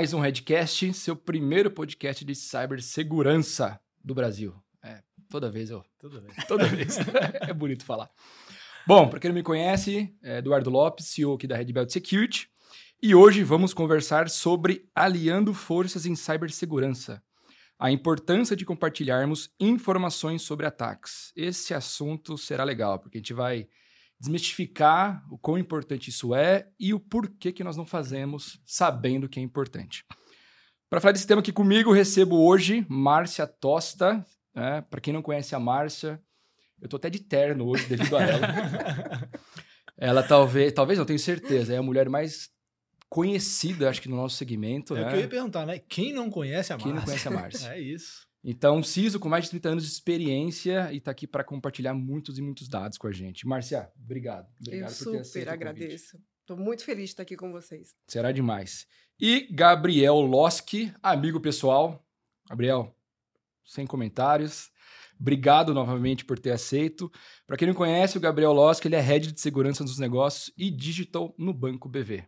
mais um Redcast, seu primeiro podcast de cibersegurança do Brasil. É, toda vez eu. Toda vez. Toda vez. é bonito falar. Bom, para quem não me conhece, é Eduardo Lopes, CEO aqui da Red Belt Security. E hoje vamos conversar sobre aliando forças em cibersegurança. A importância de compartilharmos informações sobre ataques. Esse assunto será legal, porque a gente vai desmistificar o quão importante isso é e o porquê que nós não fazemos sabendo que é importante. Para falar desse tema aqui comigo, recebo hoje Márcia Tosta. Né? Para quem não conhece a Márcia, eu tô até de terno hoje devido a ela. ela talvez, talvez não tenho certeza, é a mulher mais conhecida, acho que no nosso segmento. É né? o que eu ia perguntar, né? Quem não conhece a Quem Márcia? não conhece a Márcia? é isso. Então, Ciso, com mais de 30 anos de experiência e está aqui para compartilhar muitos e muitos dados com a gente. Márcia, obrigado. obrigado eu por ter aceito super o convite. agradeço. Estou muito feliz de estar aqui com vocês. Será demais. E Gabriel Loski, amigo pessoal. Gabriel, sem comentários. Obrigado novamente por ter aceito. Para quem não conhece, o Gabriel Loski ele é head de segurança dos negócios e digital no Banco BV.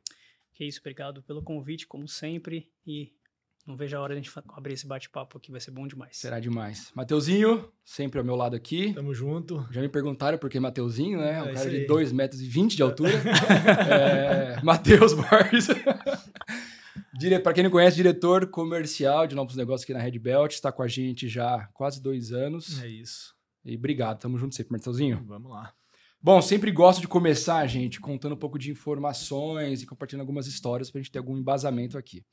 Que isso, obrigado pelo convite, como sempre. E não vejo a hora de a gente abrir esse bate-papo aqui, vai ser bom demais. Será demais. Mateuzinho, sempre ao meu lado aqui. Tamo junto. Já me perguntaram por que Mateuzinho, né? É, um cara de aí. 2,20 metros e 20 de altura. é, Matheus Borges. Dire... Para quem não conhece, diretor comercial de novos negócios aqui na Red Belt. Está com a gente já há quase dois anos. É isso. E obrigado, tamo junto sempre, Mateuzinho. Vamos lá. Bom, sempre gosto de começar, gente, contando um pouco de informações e compartilhando algumas histórias para a gente ter algum embasamento aqui.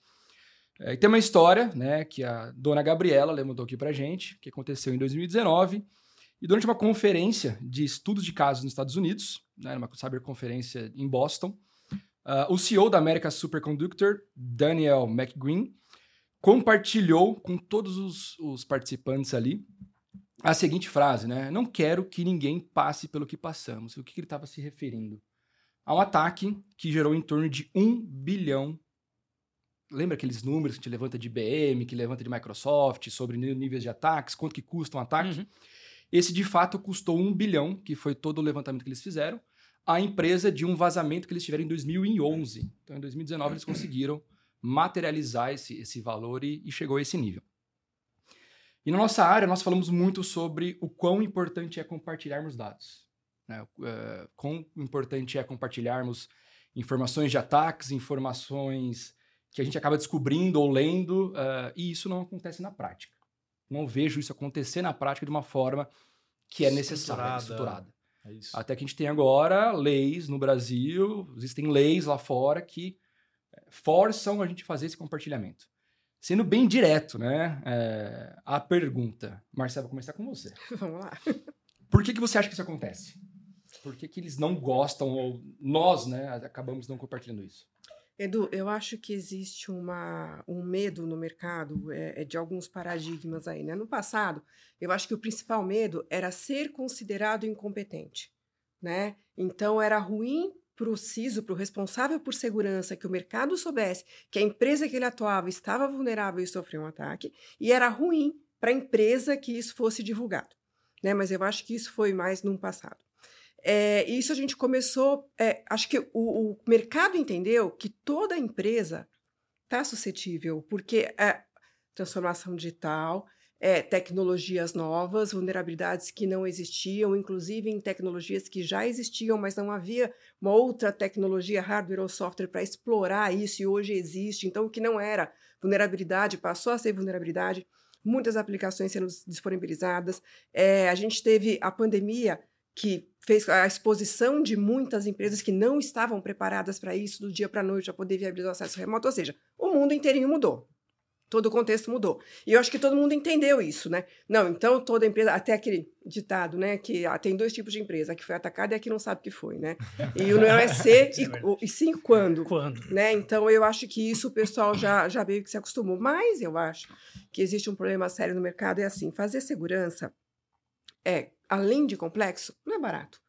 É, e tem uma história, né, que a dona Gabriela levantou aqui pra gente, que aconteceu em 2019, e durante uma conferência de estudos de casos nos Estados Unidos, né, uma cyberconferência em Boston, ah, o CEO da America Superconductor, Daniel McGreen, compartilhou com todos os, os participantes ali a seguinte frase, né? Não quero que ninguém passe pelo que passamos. O que, que ele estava se referindo? A um ataque que gerou em torno de um bilhão. Lembra aqueles números que a gente levanta de IBM, que levanta de Microsoft, sobre ní- níveis de ataques, quanto que custa um ataque? Uhum. Esse, de fato, custou um bilhão, que foi todo o levantamento que eles fizeram, à empresa de um vazamento que eles tiveram em 2011. Então, em 2019, eles conseguiram materializar esse, esse valor e, e chegou a esse nível. E na nossa área, nós falamos muito sobre o quão importante é compartilharmos dados. Né? Eh, quão importante é compartilharmos informações de ataques, informações que a gente acaba descobrindo ou lendo, eh, e isso não acontece na prática. Não vejo isso acontecer na prática de uma forma que é necessária, Estruturada. estruturada. É isso. Até que a gente tem agora leis no Brasil, existem leis lá fora que eh, forçam a gente a fazer esse compartilhamento. Sendo bem direto, né? é, a pergunta. Marcelo, vou começar com você. Vamos lá. Por que, que você acha que isso acontece? Por que, que eles não gostam, ou nós, né, acabamos não compartilhando isso? Edu, eu acho que existe uma, um medo no mercado é, é de alguns paradigmas aí, né? No passado, eu acho que o principal medo era ser considerado incompetente, né? Então, era ruim para o CISO, para o responsável por segurança, que o mercado soubesse que a empresa que ele atuava estava vulnerável e sofreu um ataque, e era ruim para a empresa que isso fosse divulgado, né? Mas eu acho que isso foi mais num passado. É, isso a gente começou. é, acho que o, o mercado entendeu que toda empresa está suscetível, porque é transformação digital, é, tecnologias novas, vulnerabilidades que não existiam, inclusive em tecnologias que já existiam, mas não havia uma outra tecnologia, hardware ou software, para explorar isso, e hoje existe. Então, o que não era vulnerabilidade passou a ser vulnerabilidade, muitas aplicações sendo disponibilizadas. É, a gente teve a pandemia que fez a exposição de muitas empresas que não estavam preparadas para isso do dia para a noite, a poder viabilizar o acesso remoto. Ou seja, o mundo inteirinho mudou. Todo o contexto mudou. E eu acho que todo mundo entendeu isso, né? Não, então toda empresa, até aquele ditado, né? Que ah, tem dois tipos de empresa, a que foi atacada e a que não sabe o que foi, né? E o não é ser é e, o- e sim quando. Quando? Né? Então eu acho que isso o pessoal já, já meio que se acostumou. Mas eu acho que existe um problema sério no mercado, é assim, fazer segurança é, além de complexo, não é barato.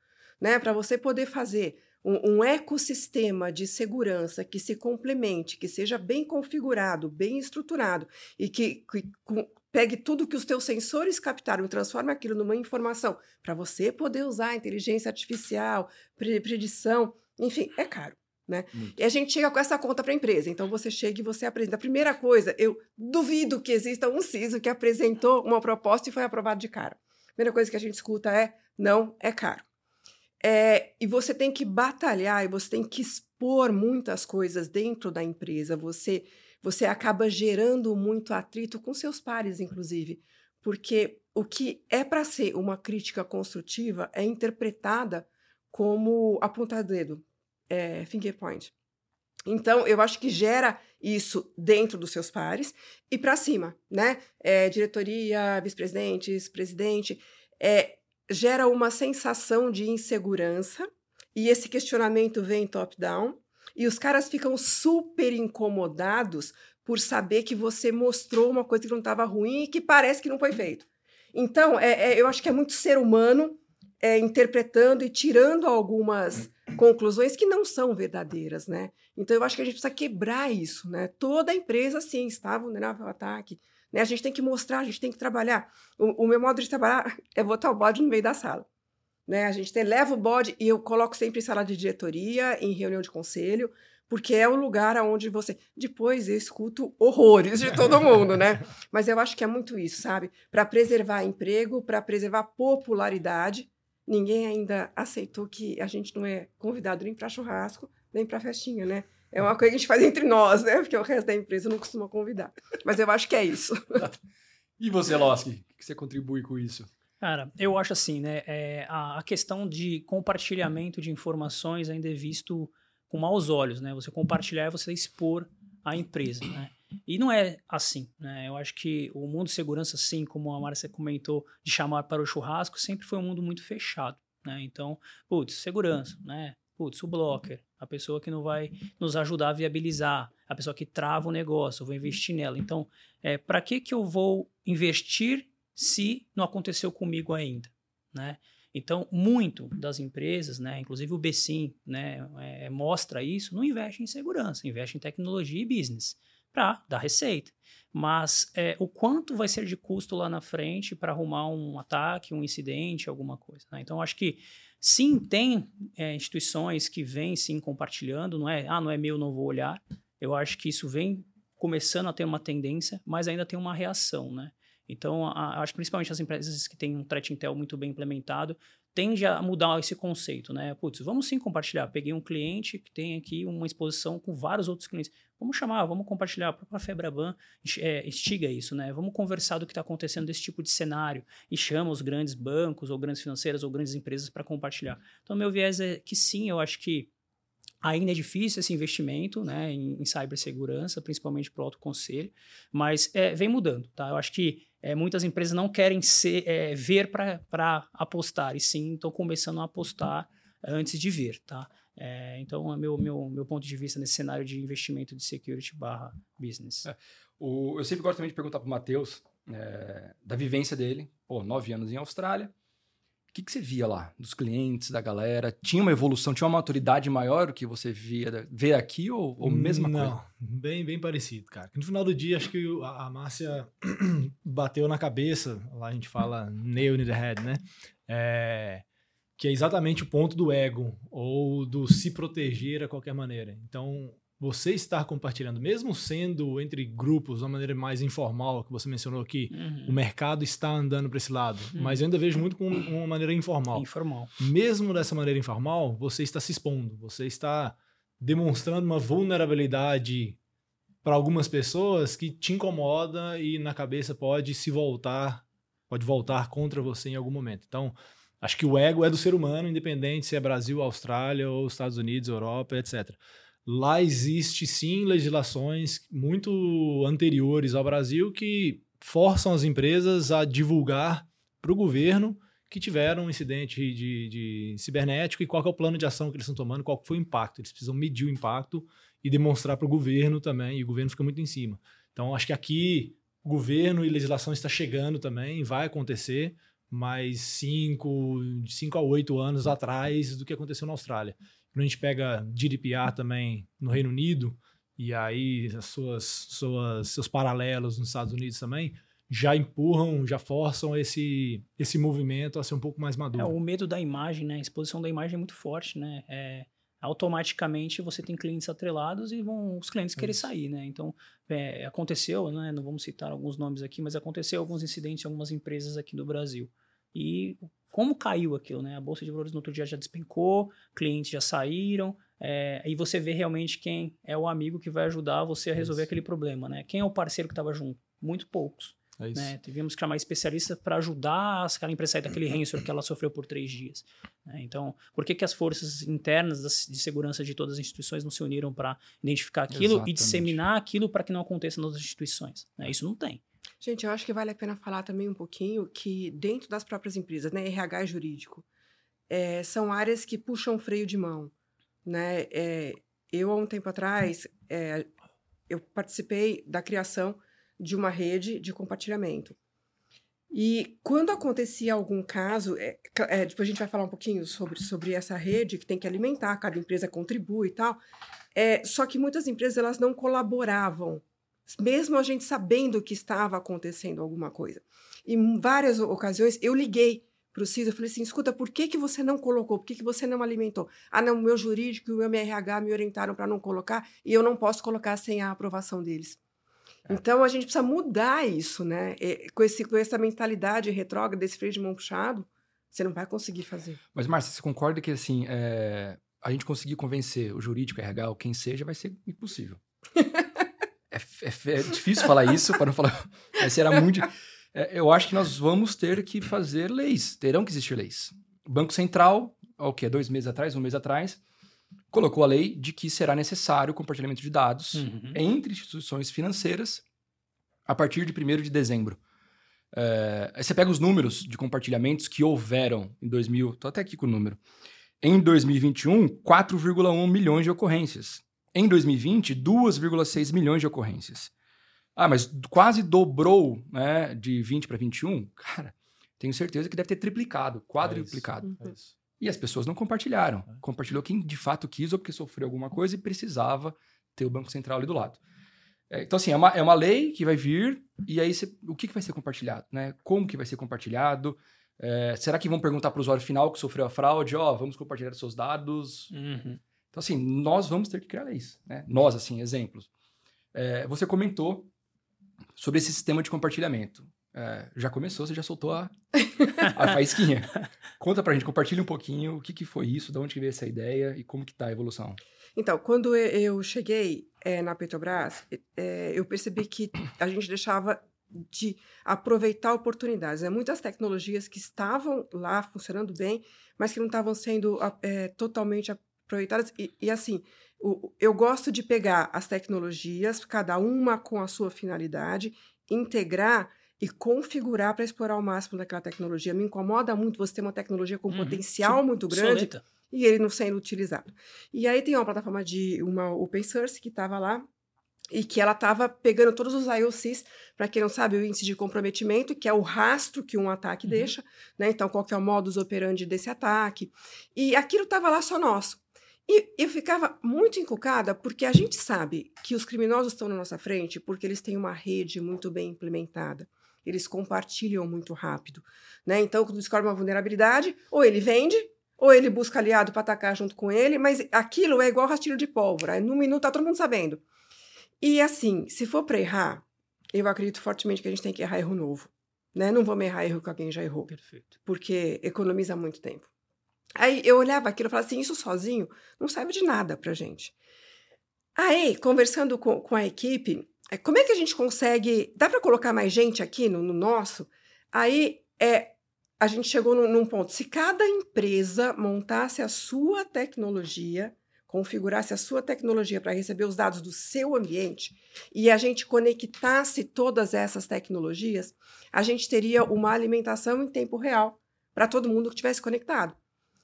Né? Para você poder fazer um, um ecossistema de segurança que se complemente, que seja bem configurado, bem estruturado e que, que com- pegue tudo que os teus sensores captaram e transforme aquilo numa informação para você poder usar inteligência artificial, pre- predição, enfim, é caro. Né? Muito. E a gente chega com essa conta para a empresa. Então você chega e você apresenta. A primeira coisa, eu duvido que exista um CISO que apresentou uma proposta e foi aprovado de cara. Primeira coisa que a gente escuta é: não, é caro. É, e você tem que batalhar e você tem que expor muitas coisas dentro da empresa. Você, você acaba gerando muito atrito com seus pares, inclusive. Porque o que é para ser uma crítica construtiva é interpretada como apontar dedo, é, finger point. Então, eu acho que gera isso dentro dos seus pares e para cima, né? É, diretoria, vice-presidentes, presidente, é, gera uma sensação de insegurança e esse questionamento vem top-down e os caras ficam super incomodados por saber que você mostrou uma coisa que não estava ruim e que parece que não foi feito. Então, é, é, eu acho que é muito ser humano é, interpretando e tirando algumas conclusões que não são verdadeiras, né? Então, eu acho que a gente precisa quebrar isso, né? Toda empresa, sim, está vulnerável ao ataque. Né? A gente tem que mostrar, a gente tem que trabalhar. O, o meu modo de trabalhar é botar o bode no meio da sala. Né? A gente tem, leva o bode e eu coloco sempre em sala de diretoria, em reunião de conselho, porque é o lugar onde você. Depois eu escuto horrores de todo mundo, né? Mas eu acho que é muito isso, sabe? Para preservar emprego, para preservar popularidade. Ninguém ainda aceitou que a gente não é convidado nem para churrasco, nem para festinha, né? É uma coisa que a gente faz entre nós, né? Porque o resto da empresa não costuma convidar. Mas eu acho que é isso. E você, Loski, o que você contribui com isso? Cara, eu acho assim, né? É, a, a questão de compartilhamento de informações ainda é visto com maus olhos, né? Você compartilhar é você expor a empresa, né? E não é assim, né? Eu acho que o mundo de segurança, sim, como a Márcia comentou, de chamar para o churrasco, sempre foi um mundo muito fechado, né? Então, putz, segurança, né? Putz, o blocker, a pessoa que não vai nos ajudar a viabilizar, a pessoa que trava o negócio, eu vou investir nela. Então, é, para que que eu vou investir se não aconteceu comigo ainda, né? Então, muito das empresas, né, inclusive o Becim, né, é, mostra isso, não investe em segurança, investe em tecnologia e business para dar receita. Mas é, o quanto vai ser de custo lá na frente para arrumar um ataque, um incidente, alguma coisa. Né? Então, acho que sim, tem é, instituições que vêm sim compartilhando, não é, ah, não é meu, não vou olhar. Eu acho que isso vem começando a ter uma tendência, mas ainda tem uma reação, né? Então, a, acho que principalmente as empresas que têm um threat intel muito bem implementado tende a mudar esse conceito, né? Putz, vamos sim compartilhar. Peguei um cliente que tem aqui uma exposição com vários outros clientes. Vamos chamar, vamos compartilhar. A própria Febraban é, instiga isso, né? Vamos conversar do que está acontecendo desse tipo de cenário e chama os grandes bancos ou grandes financeiras ou grandes empresas para compartilhar. Então, meu viés é que sim, eu acho que Ainda é difícil esse investimento né, em, em cibersegurança, principalmente para o autoconselho, mas é, vem mudando. Tá? Eu acho que é, muitas empresas não querem ser, é, ver para apostar, e sim estão começando a apostar antes de ver. Tá? É, então, é meu, meu, meu ponto de vista nesse cenário de investimento de security barra business. É, o, eu sempre gosto também de perguntar para o Matheus é, da vivência dele. Pô, nove anos em Austrália, o que, que você via lá dos clientes, da galera? Tinha uma evolução, tinha uma maturidade maior do que você via vê aqui ou, ou mesma Não, coisa? Não, bem, bem parecido, cara. No final do dia, acho que a, a Márcia bateu na cabeça, lá a gente fala nail in the head, né? É, que é exatamente o ponto do ego ou do se proteger a qualquer maneira. Então, você estar compartilhando, mesmo sendo entre grupos de uma maneira mais informal, que você mencionou aqui, uhum. o mercado está andando para esse lado, uhum. mas eu ainda vejo muito com uma maneira informal. Informal. Mesmo dessa maneira informal, você está se expondo, você está demonstrando uma vulnerabilidade para algumas pessoas que te incomoda e na cabeça pode se voltar, pode voltar contra você em algum momento. Então, acho que o ego é do ser humano, independente se é Brasil, Austrália ou Estados Unidos, Europa, etc. Lá existe sim legislações muito anteriores ao Brasil que forçam as empresas a divulgar para o governo que tiveram um incidente de, de, cibernético e qual é o plano de ação que eles estão tomando, qual foi o impacto. Eles precisam medir o impacto e demonstrar para o governo também, e o governo fica muito em cima. Então, acho que aqui governo e legislação está chegando também, vai acontecer, mas cinco, de cinco a oito anos atrás do que aconteceu na Austrália. Quando a gente pega GDPR também no Reino Unido, e aí as suas, suas, seus paralelos nos Estados Unidos também, já empurram, já forçam esse, esse movimento a ser um pouco mais maduro. É, o medo da imagem, né? A exposição da imagem é muito forte, né? É, automaticamente você tem clientes atrelados e vão os clientes querer Isso. sair, né? Então, é, aconteceu, né? Não vamos citar alguns nomes aqui, mas aconteceu alguns incidentes em algumas empresas aqui do Brasil. E como caiu aquilo, né? A Bolsa de Valores no outro dia já despencou, clientes já saíram, é, e você vê realmente quem é o amigo que vai ajudar você a resolver Isso. aquele problema, né? Quem é o parceiro que estava junto? Muito poucos. É isso. Né? Tivemos que chamar especialistas para ajudar aquela empresa a sair daquele ransomware que ela sofreu por três dias. né? Então, por que, que as forças internas das- de segurança de todas as instituições não se uniram para identificar aquilo Exatamente. e disseminar aquilo para que não aconteça nas outras instituições? né? Isso não tem. Gente, eu acho que vale a pena falar também um pouquinho que dentro das próprias empresas, né, RH e jurídico, é, são áreas que puxam freio de mão, né? É, eu há um tempo atrás é, eu participei da criação de uma rede de compartilhamento. E quando acontecia algum caso, é, é, depois a gente vai falar um pouquinho sobre, sobre essa rede que tem que alimentar, cada empresa contribui e tal. É, só que muitas empresas elas não colaboravam, mesmo a gente sabendo que estava acontecendo alguma coisa. E em várias o- ocasiões eu liguei para o CIS, eu falei assim, escuta, por que, que você não colocou? Por que, que você não alimentou? Ah, não, o meu jurídico e o meu RH me orientaram para não colocar e eu não posso colocar sem a aprovação deles. Então a gente precisa mudar isso, né? É, com, esse, com essa mentalidade retrógrada, desse freio de mão puxado, você não vai conseguir fazer. Mas, Márcia, você concorda que, assim, é, a gente conseguir convencer o jurídico, RH, ou quem seja, vai ser impossível. é, é- é difícil falar isso, para não falar... Mas será muito... é, eu acho que nós vamos ter que fazer leis. Terão que existir leis. O Banco Central, o quê? Dois meses atrás, um mês atrás, colocou a lei de que será necessário o compartilhamento de dados Uhum. entre instituições financeiras a partir de 1 de dezembro. É, você pega os números de compartilhamentos que houveram em 2000, tô até aqui com o número. Em 2021, 4,1 milhões de ocorrências. Em 2020, 2,6 milhões de ocorrências. Ah, mas quase dobrou, né, de 20 para 21? Cara, tenho certeza que deve ter triplicado, quadruplicado. É isso. E as pessoas não compartilharam. É. Compartilhou quem de fato quis ou porque sofreu alguma coisa e precisava ter o Banco Central ali do lado. É, então, assim, é uma, é uma lei que vai vir e aí você- o que, que vai ser compartilhado? Né? Como que vai ser compartilhado? É, será que vão perguntar para o usuário final que sofreu a fraude? Ó, vamos compartilhar seus dados. Uhum. Então, assim, nós vamos ter que criar leis. Né? Nós, assim, exemplos. É, você comentou sobre esse sistema de compartilhamento. É, já começou, você já soltou a, a faísquinha. Conta pra gente, compartilha um pouquinho o que, que foi isso, de onde veio essa ideia e como que tá a evolução. Então, quando eu cheguei eh, na Petrobras, eh, eu percebi que a gente deixava de aproveitar oportunidades. Né? Muitas tecnologias que estavam lá funcionando bem, mas que não estavam sendo eh, totalmente aproveitadas. E, e, assim, o- eu gosto de pegar as tecnologias, cada uma com a sua finalidade, integrar e configurar para explorar o máximo daquela tecnologia. Me incomoda muito você ter uma tecnologia com Uhum. potencial muito grande e ele não sendo utilizado. E aí tem uma plataforma de uma open source que estava lá e que ela estava pegando todos os IOCs, para quem não sabe, o índice de comprometimento, que é o rastro que um ataque Uhum. deixa, né? Então, qual que é o modus operandi desse ataque. E aquilo estava lá só nosso. E eu ficava muito encucada, porque a gente sabe que os criminosos estão na nossa frente porque eles têm uma rede muito bem implementada. Eles compartilham muito rápido. Né? Então, quando descobre uma vulnerabilidade, ou ele vende, ou ele busca aliado para atacar junto com ele, mas aquilo é igual rastilho de pólvora. Aí, Num minuto tá todo mundo sabendo. E assim, se for para errar, eu acredito fortemente que a gente tem que errar erro novo. Né? Não vamos errar erro que alguém já errou, Perfeito. porque economiza muito tempo. Aí eu olhava aquilo e falava assim: isso sozinho não serve de nada pra gente. Aí, conversando com, com a equipe, é, como é que a gente consegue. Dá para colocar mais gente aqui no, no nosso? Aí é, a gente chegou num, num ponto. Se cada empresa montasse a sua tecnologia, configurasse a sua tecnologia para receber os dados do seu ambiente e a gente conectasse todas essas tecnologias, a gente teria uma alimentação em tempo real para todo mundo que estivesse conectado.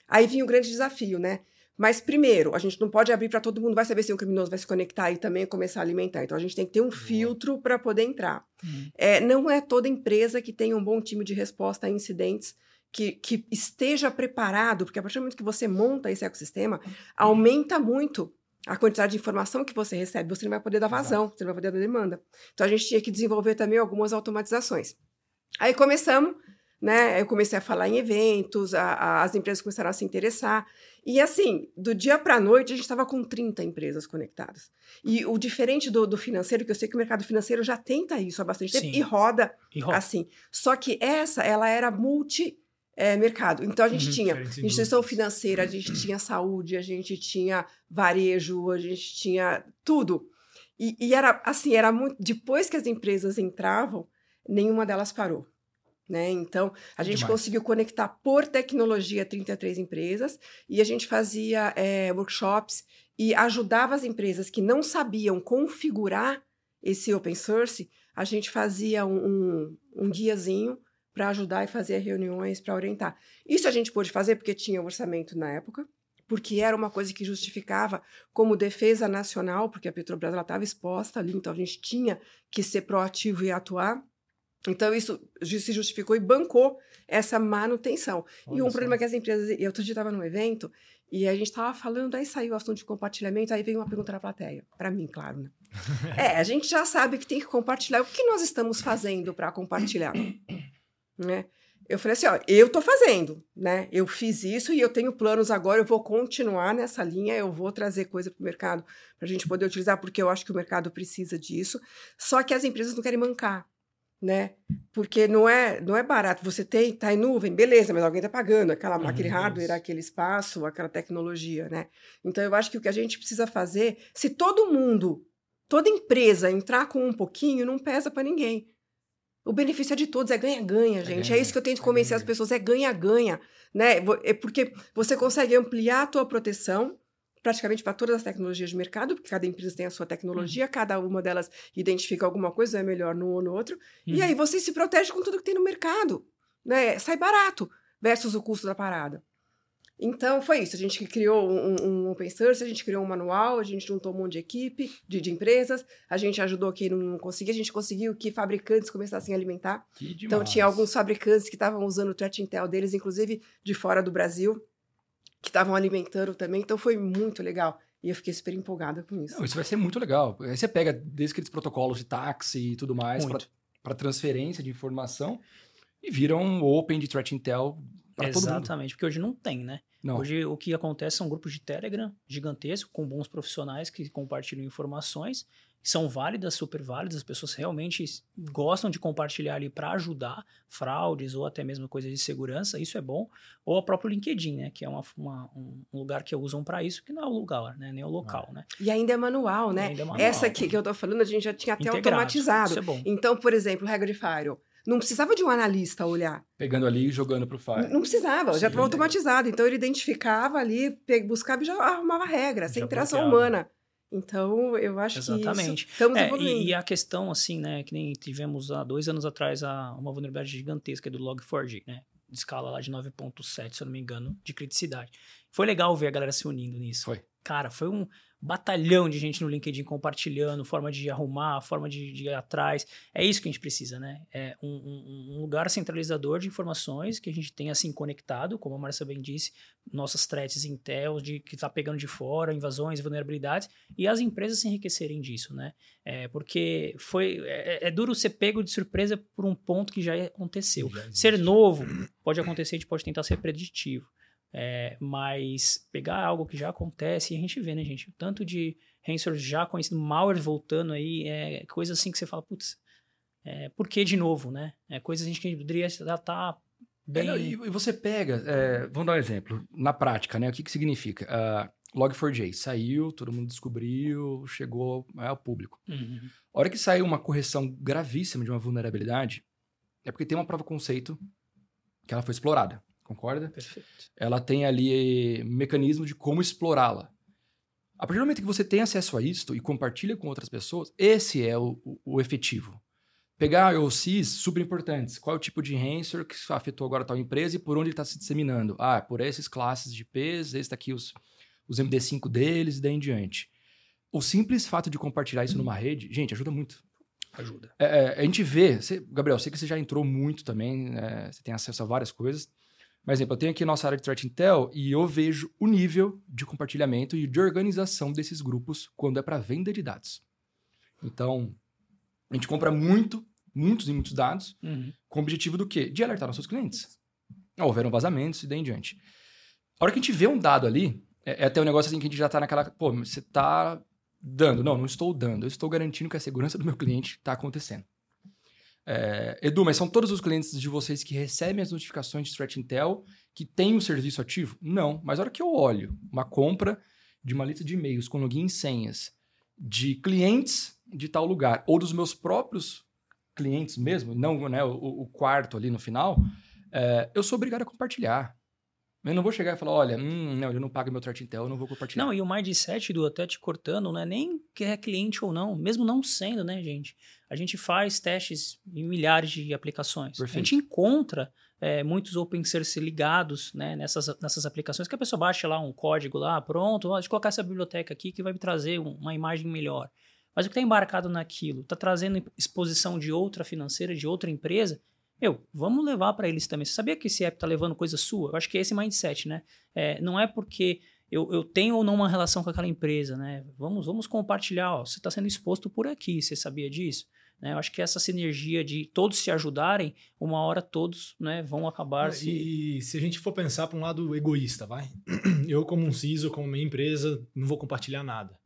Aí vinha o grande desafio, né? Mas primeiro, a gente não pode abrir para todo mundo, vai saber se um criminoso vai se conectar e também começar a alimentar. Então a gente tem que ter um filtro para poder entrar. Uhum. É, não é toda empresa que tem um bom time de resposta a incidentes que, que esteja preparado, porque a partir do momento que você monta esse ecossistema, aumenta muito a quantidade de informação que você recebe. Você não vai poder dar vazão, você não vai poder dar demanda. Então a gente tinha que desenvolver também algumas automatizações. Aí começamos né? Eu comecei a falar em eventos, a, a, as empresas começaram a se interessar. E assim, do dia para a noite, a gente estava com 30 empresas conectadas. E o diferente do, do, financeiro, que eu sei que o mercado financeiro já tenta isso há bastante tempo e roda, e roda, assim. Só que essa, ela era multi é, mercado. Então a gente uhum, tinha instituição financeira, a gente tinha saúde, a gente tinha varejo, a gente tinha tudo. E, e era assim, era muito. Depois que as empresas entravam, nenhuma delas parou. Né? Então, a gente Demais. conseguiu conectar por tecnologia 33 empresas e a gente fazia é, workshops e ajudava as empresas que não sabiam configurar esse open source, a gente fazia um, um, um guiazinho para ajudar e fazer reuniões para orientar. Isso a gente pôde fazer porque tinha orçamento na época, porque era uma coisa que justificava como defesa nacional, porque a Petrobras estava exposta ali, então a gente tinha que ser proativo e atuar. Então, isso se justificou e bancou essa manutenção. Olha e um problema que as empresas. Eu outro dia estava num evento e a gente estava falando, aí saiu o assunto de compartilhamento, aí veio uma pergunta da plateia. Para mim, claro, né? é, a gente já sabe que tem que compartilhar. O que nós estamos fazendo para compartilhar? né? Eu falei assim, ó, eu tô fazendo, né? Eu fiz isso e eu tenho planos agora, eu vou continuar nessa linha, eu vou trazer coisa para o mercado para a gente poder utilizar, porque eu acho que o mercado precisa disso. Só que as empresas não querem mancar né? Porque não é, não é barato. Você tem, tá em nuvem, beleza, mas alguém está pagando aquela, uhum, aquele hardware, aquele espaço, aquela tecnologia, né? Então eu acho que o que a gente precisa fazer, se todo mundo, toda empresa entrar com um pouquinho, não pesa para ninguém. O benefício é de todos, é ganha-ganha, é gente. É, ganha, é isso que eu tento convencer é as pessoas, é ganha-ganha, né? É porque você consegue ampliar a tua proteção, praticamente para todas as tecnologias de mercado, porque cada empresa tem a sua tecnologia, uhum. cada uma delas identifica alguma coisa, é melhor num ou no outro. Uhum. E aí você se protege com tudo que tem no mercado. Né? Sai barato versus o custo da parada. Então, foi isso. A gente criou um, um, open source, a gente criou um manual, a gente juntou um monte de equipe, de, de empresas, a gente ajudou quem não conseguia, a gente conseguiu que fabricantes começassem a alimentar. então, tinha alguns fabricantes que estavam usando o Threat Intel deles, inclusive de fora do Brasil que estavam alimentando também. Então foi muito legal. E eu fiquei super empolgada com isso. Não, isso vai ser muito legal. Aí você pega desde aqueles protocolos de táxi e tudo mais para transferência de informação e vira um open de threat intel para todo mundo. Exatamente, porque hoje não tem, né? Não. Hoje o que acontece são grupos de Telegram gigantescos, com bons profissionais que compartilham informações são válidas, super válidas, as pessoas realmente gostam de compartilhar ali para ajudar fraudes ou até mesmo coisas de segurança, isso é bom. Ou o próprio LinkedIn, né, que é uma, uma um lugar que usam para isso, que não é o lugar, né, nem o local, ah. né. E ainda é manual, né? É manual, Essa aqui que eu tô falando, a gente já tinha até Integrado, automatizado. Isso é bom. Então, por exemplo, regra de Firewall. Não precisava de um analista olhar. Pegando ali e jogando para o Fire. Não precisava, Sim, já estava automatizado. Então ele identificava ali, buscava e já arrumava regra, sem interação humana. Então, eu acho Exatamente. que estamos é. E, e, a questão, assim, né, que nem tivemos há dois anos atrás a, uma vulnerabilidade gigantesca do Log4j, né? De escala lá de 9.7, se eu não me engano, de criticidade. Foi legal ver a galera se unindo nisso. Foi. Cara, foi um, batalhão de gente no LinkedIn compartilhando, forma de arrumar, forma de, de ir atrás. É isso que a gente precisa, né? É um, um, um, lugar centralizador de informações que a gente tem assim conectado, como a Marcia bem disse, nossas threats Intel, de que está pegando de fora, invasões, vulnerabilidades, e as empresas se enriquecerem disso, né? É, porque foi é, é duro ser pego de surpresa por um ponto que já aconteceu. Já ser novo pode acontecer, a gente pode tentar ser preditivo. É, mas pegar algo que já acontece e a gente vê, né, gente? O tanto de ransomware já conhecido, malware voltando aí, é coisa assim que você fala, putz, é, por que de novo, né? É coisa a gente que poderia já estar tá bem... É, e você pega, é, vamos dar um exemplo, na prática, né? O que, que significa? Uh, Log4j saiu, todo mundo descobriu, chegou ao público. Uhum. A hora que saiu uma correção gravíssima de uma vulnerabilidade, é porque tem uma prova conceito que ela foi explorada. Concorda? Perfeito. Ela tem ali mecanismo de como explorá-la. A partir do momento que você tem acesso a isto e compartilha com outras pessoas, esse é o, o, o efetivo. Pegar IOCs super importantes. Qual é o tipo de ransomware que afetou agora a tal empresa e por onde ele está se disseminando? Ah, por essas classes de IPs, esse aqui os, os MD5 deles e daí em diante. O simples fato de compartilhar isso numa rede, gente, ajuda muito. Ajuda. É, é, a gente vê, você, Gabriel, sei que você já entrou muito também, é, você tem acesso a várias coisas. Por exemplo, eu tenho aqui a nossa área de Threat Intel e eu vejo o nível de compartilhamento e de organização desses grupos quando é para venda de dados. Então, a gente compra muito muitos e muitos dados, Uhum. com o objetivo do quê? De alertar nossos clientes. Houveram vazamentos e daí em diante. A hora que a gente vê um dado ali, é, é até um negócio assim que a gente já tá naquela. Pô, você tá dando. Não, não estou dando. Eu estou garantindo que a segurança do meu cliente está acontecendo. É, Edu, mas são todos os clientes de vocês que recebem as notificações de Threat Intel que têm o serviço ativo? Não. Mas a hora que eu olho uma compra de uma lista de e-mails com login e senhas de clientes de tal lugar, ou dos meus próprios clientes mesmo, não né, o, o quarto ali no final, é, eu sou obrigado a compartilhar. Eu não vou chegar e falar, olha, hum, não, eu não pago meu Threat Intel, eu não vou compartilhar. Não, e o mindset do até te cortando, não é nem que é cliente ou não, mesmo não sendo, né, gente? A gente faz testes em milhares de aplicações. Perfeito. A gente encontra é, muitos open source ligados né, nessas, nessas aplicações, que a pessoa baixa lá um código lá, pronto, ó, deixa eu colocar essa biblioteca aqui que vai me trazer um- uma imagem melhor. Mas o que está embarcado naquilo? Está trazendo exposição de outra financeira, de outra empresa? Meu, vamos levar para eles também. Você sabia que esse app está levando coisa sua? Eu acho que é esse mindset, né? É, não é porque eu, eu tenho ou não uma relação com aquela empresa, né? Vamos, vamos compartilhar. Ó, você está sendo exposto por aqui, você sabia disso? Né? Eu acho que essa sinergia de todos se ajudarem, uma hora todos né, vão acabar se. E, e se a gente for pensar para um lado egoísta, vai? Eu, como um CISO, como minha empresa, não vou compartilhar nada.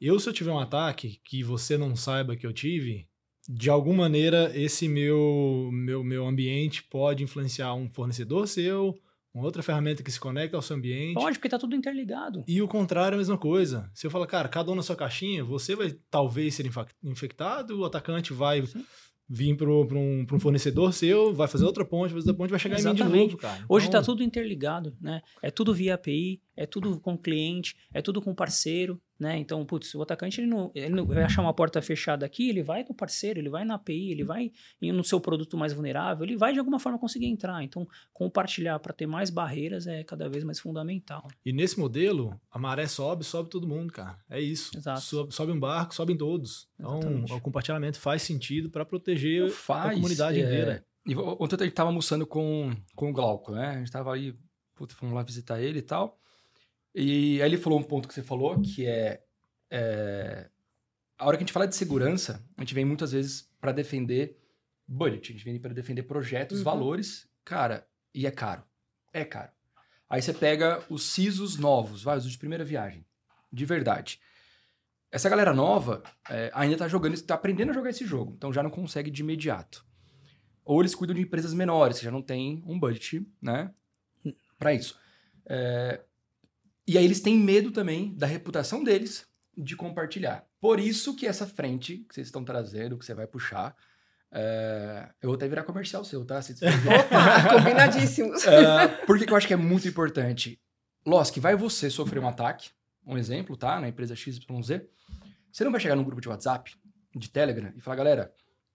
Eu, se eu tiver um ataque que você não saiba que eu tive, de alguma maneira esse meu, meu, meu ambiente pode influenciar um fornecedor seu, uma outra ferramenta que se conecta ao seu ambiente. Pode, porque tá tudo interligado. E o contrário é a mesma coisa. Se eu falar, cara, cada um na sua caixinha, você vai talvez ser infectado, o atacante vai Sim. vir para um, pra um fornecedor seu, vai fazer outra ponte, vai fazer outra ponte, vai chegar em mim de Exatamente. novo, cara. Hoje está Então, tudo interligado, né? É tudo via API, é tudo com cliente, é tudo com parceiro, né? Então, putz, o atacante ele não, ele não vai achar uma porta fechada aqui, ele vai no parceiro, ele vai na API, ele vai em- no seu produto mais vulnerável, ele vai de alguma forma conseguir entrar. Então, compartilhar para ter mais barreiras é cada vez mais fundamental. E nesse modelo, a maré sobe, sobe todo mundo, cara. É isso. Exato. Sobe, sobe um barco, sobem todos. Então, Exatamente. o compartilhamento faz sentido para proteger Faz, a comunidade é, inteira. E o- ontem a gente tava almoçando com, com o Glauco, né? A gente tava aí, puta, fomos lá visitar ele e tal. E aí ele falou um ponto que você falou, que é, é, a hora que a gente fala de segurança, a gente vem muitas vezes para defender budget, a gente vem para defender projetos, Uhum. valores, cara, e é caro. É caro. Aí você pega os CISOs novos, vai, os de primeira viagem, de verdade. Essa galera nova é, ainda tá jogando, está aprendendo a jogar esse jogo, então já não consegue de imediato. Ou eles cuidam de empresas menores, que já não tem um budget, né, para isso. É, e aí eles têm medo também da reputação deles de compartilhar. Por isso que essa frente que vocês estão trazendo, que você vai puxar, é, eu vou até virar comercial seu, tá? Se Opa, combinadíssimos. é, por que que eu acho que é muito importante? Losk, vai você sofrer um ataque, um exemplo, tá? Na empresa XYZ. Você não vai chegar num grupo de WhatsApp, de Telegram, e falar, galera,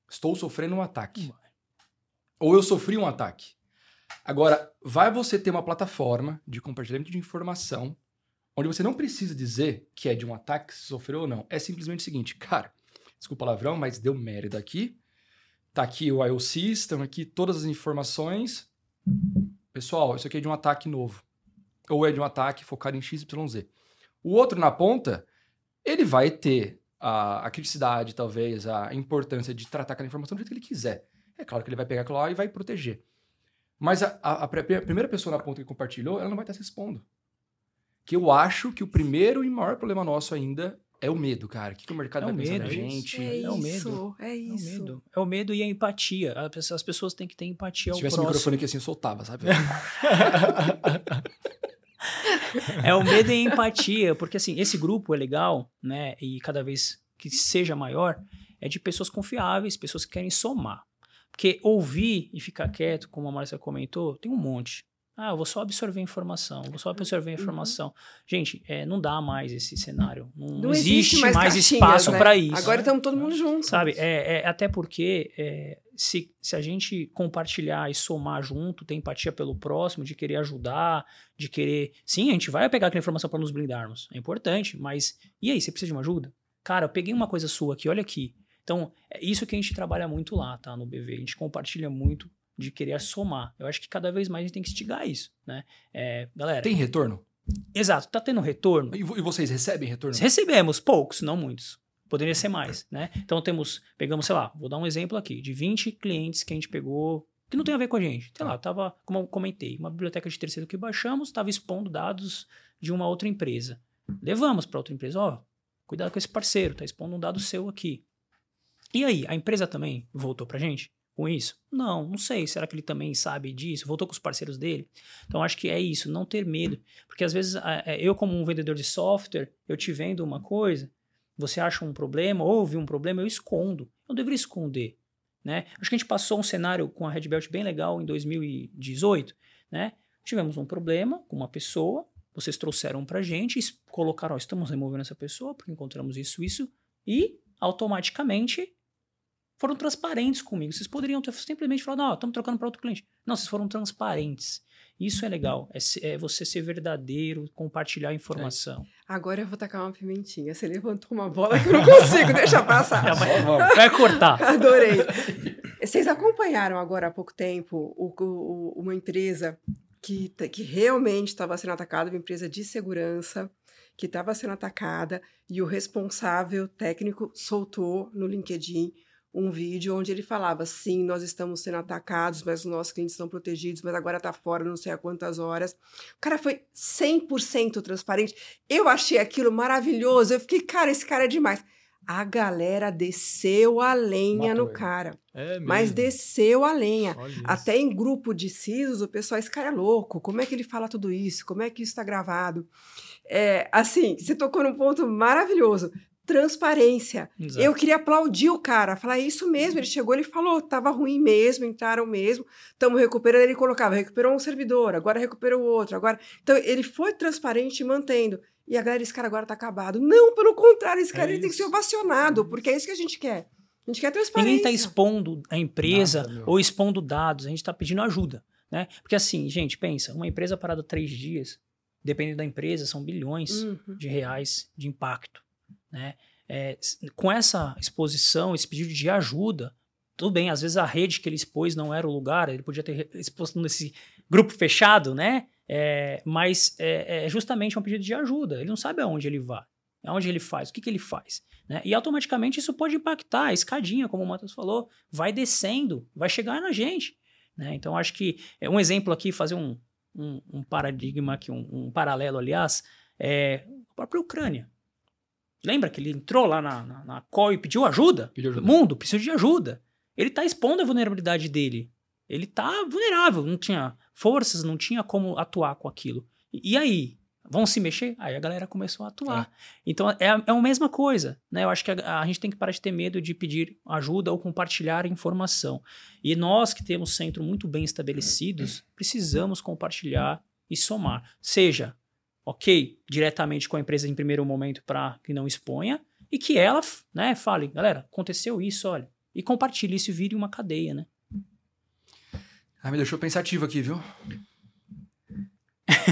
estou sofrendo um ataque. Ou eu sofri um ataque. Agora, vai você ter uma plataforma de compartilhamento de informação onde você não precisa dizer que é de um ataque, se sofreu ou não. É simplesmente o seguinte, cara, desculpa o palavrão, mas deu merda aqui. Tá aqui o IOC, estão aqui todas as informações. Pessoal, isso aqui é de um ataque novo. Ou é de um ataque focado em XYZ. O outro na ponta, ele vai ter a, a criticidade, talvez, a importância de tratar aquela informação do jeito que ele quiser. É claro que ele vai pegar aquilo lá e vai proteger. Mas a, a- a primeira pessoa na ponta que compartilhou, ela não vai estar se expondo. Que eu acho que o primeiro e maior problema nosso ainda é o medo, cara. O que, que o mercado É o vai pensar medo, da é gente? É É o isso, medo. é É o isso. medo. É o medo e a empatia. As pessoas têm que ter empatia Se ao tivesse o próximo. microfone aqui assim, eu soltava, sabe? É o medo e a empatia, porque assim, esse grupo é legal, né? E cada vez que seja maior, é de pessoas confiáveis, pessoas que querem somar. Porque ouvir e ficar quieto, como a Márcia comentou, tem um monte. Ah, eu vou só absorver informação, vou só absorver Uhum. informação. Gente, é, não dá mais esse cenário. Não, Não, não existe, mais, caixinhas, espaço né? para isso. Agora estamos todo mundo junto. Sabe, é, é- até porque é, se, se a gente compartilhar e somar junto, ter empatia pelo próximo, de querer ajudar, de querer. Sim, a gente vai pegar aquela informação para nos blindarmos. É importante, mas. E aí, você precisa de uma ajuda? Cara, eu peguei uma coisa sua aqui, olha aqui. Então, é isso que a gente trabalha muito lá, tá? No BV. A gente compartilha muito de querer somar. Eu acho que cada vez mais a gente tem que instigar isso, né? É, galera, Tem retorno? exato, tá tendo retorno? E e vocês recebem retorno? Recebemos poucos, não muitos. Poderia ser mais, né? Então temos, pegamos, sei lá, vou dar um exemplo aqui, de 20 clientes que a gente pegou que não tem a ver com a gente. Sei lá, tava, como eu comentei, uma biblioteca de terceiro que baixamos, estava expondo dados de uma outra empresa. Levamos para outra empresa, ó, cuidado com esse parceiro, tá expondo um dado seu aqui. E aí, a empresa também voltou pra gente com isso? Não, não sei. Será que ele também sabe disso? Voltou com os parceiros dele? Então, acho que é isso, não ter medo. Porque às vezes, é, eu, como um vendedor de software, eu te vendo uma coisa, você acha um problema, ouve um problema, eu escondo. Eu não deveria esconder. Né? Acho que a gente passou um cenário com a Red Belt bem legal em 2018. Né? Tivemos um problema com uma pessoa, vocês trouxeram para a gente, colocaram, ó, estamos removendo essa pessoa porque encontramos isso, isso, e automaticamente foram transparentes comigo. Vocês poderiam ter simplesmente falado, não, estamos trocando para outro cliente. Não, vocês foram transparentes. Isso é legal, é, é você ser verdadeiro, compartilhar informação. É. Agora eu vou tacar uma pimentinha. Você levantou uma bola que eu não consigo deixar passar. vai, vai cortar. Adorei. Vocês acompanharam agora há pouco tempo o, o, uma empresa que, que realmente estava sendo atacada, uma empresa de segurança que estava sendo atacada e o responsável técnico soltou no LinkedIn um vídeo onde ele falava: sim, nós estamos sendo atacados, mas os nossos clientes estão protegidos, mas agora está fora não sei há quantas horas. O cara foi 100% transparente. Eu achei aquilo maravilhoso. Eu fiquei, cara, esse cara é demais. A galera desceu a lenha Matou no ele. cara. É mas desceu a lenha. Até em grupo de CISOs, o pessoal, esse cara é louco. Como é que ele fala tudo isso? Como é que isso está gravado? É, assim, você tocou num ponto maravilhoso transparência. Exato. Eu queria aplaudir o cara, falar é isso mesmo. Ele chegou, ele falou, tava ruim mesmo, entraram mesmo, estamos recuperando. Ele colocava, recuperou um servidor, agora recuperou outro, agora. Então ele foi transparente mantendo. E a galera, esse cara agora tá acabado. Não, pelo contrário, esse cara é tem que ser ovacionado, uhum. porque é isso que a gente quer. A gente quer transparência. Ninguém tá expondo a empresa Nada, ou expondo dados, a gente tá pedindo ajuda, né? Porque assim, gente, pensa, uma empresa parada três dias, dependendo da empresa, são bilhões uhum. de reais de impacto. Né? É, com essa exposição, esse pedido de ajuda, tudo bem, às vezes a rede que ele expôs não era o lugar, ele podia ter exposto nesse grupo fechado, né? É, mas é, é, justamente um pedido de ajuda. Ele não sabe aonde ele vai, aonde ele faz, o que, que ele faz. Né? E automaticamente isso pode impactar a escadinha, como o Matheus falou, vai descendo, vai chegar na gente. Né? Então acho que é um exemplo aqui, fazer um, um, um paradigma aqui, um, um, paralelo, aliás, é a própria Ucrânia. Lembra que ele entrou lá na, na, na call e pediu ajuda? Pediu ajuda. Mundo precisa de ajuda. Ele está expondo a vulnerabilidade dele. Ele está vulnerável, não tinha forças, não tinha como atuar com aquilo. E, e aí? Vão se mexer? Aí a galera começou a atuar. É. Então é, é a mesma coisa. Né? Eu acho que a, a, gente tem que parar de ter medo de pedir ajuda ou compartilhar informação. E nós que temos centro muito bem estabelecidos, precisamos compartilhar e somar. Seja ok, diretamente com a empresa em primeiro momento para que não exponha, e que ela né, fale, galera, aconteceu isso, olha, e compartilhe isso e vire uma cadeia, né? Ah, me deixou pensativo aqui, viu?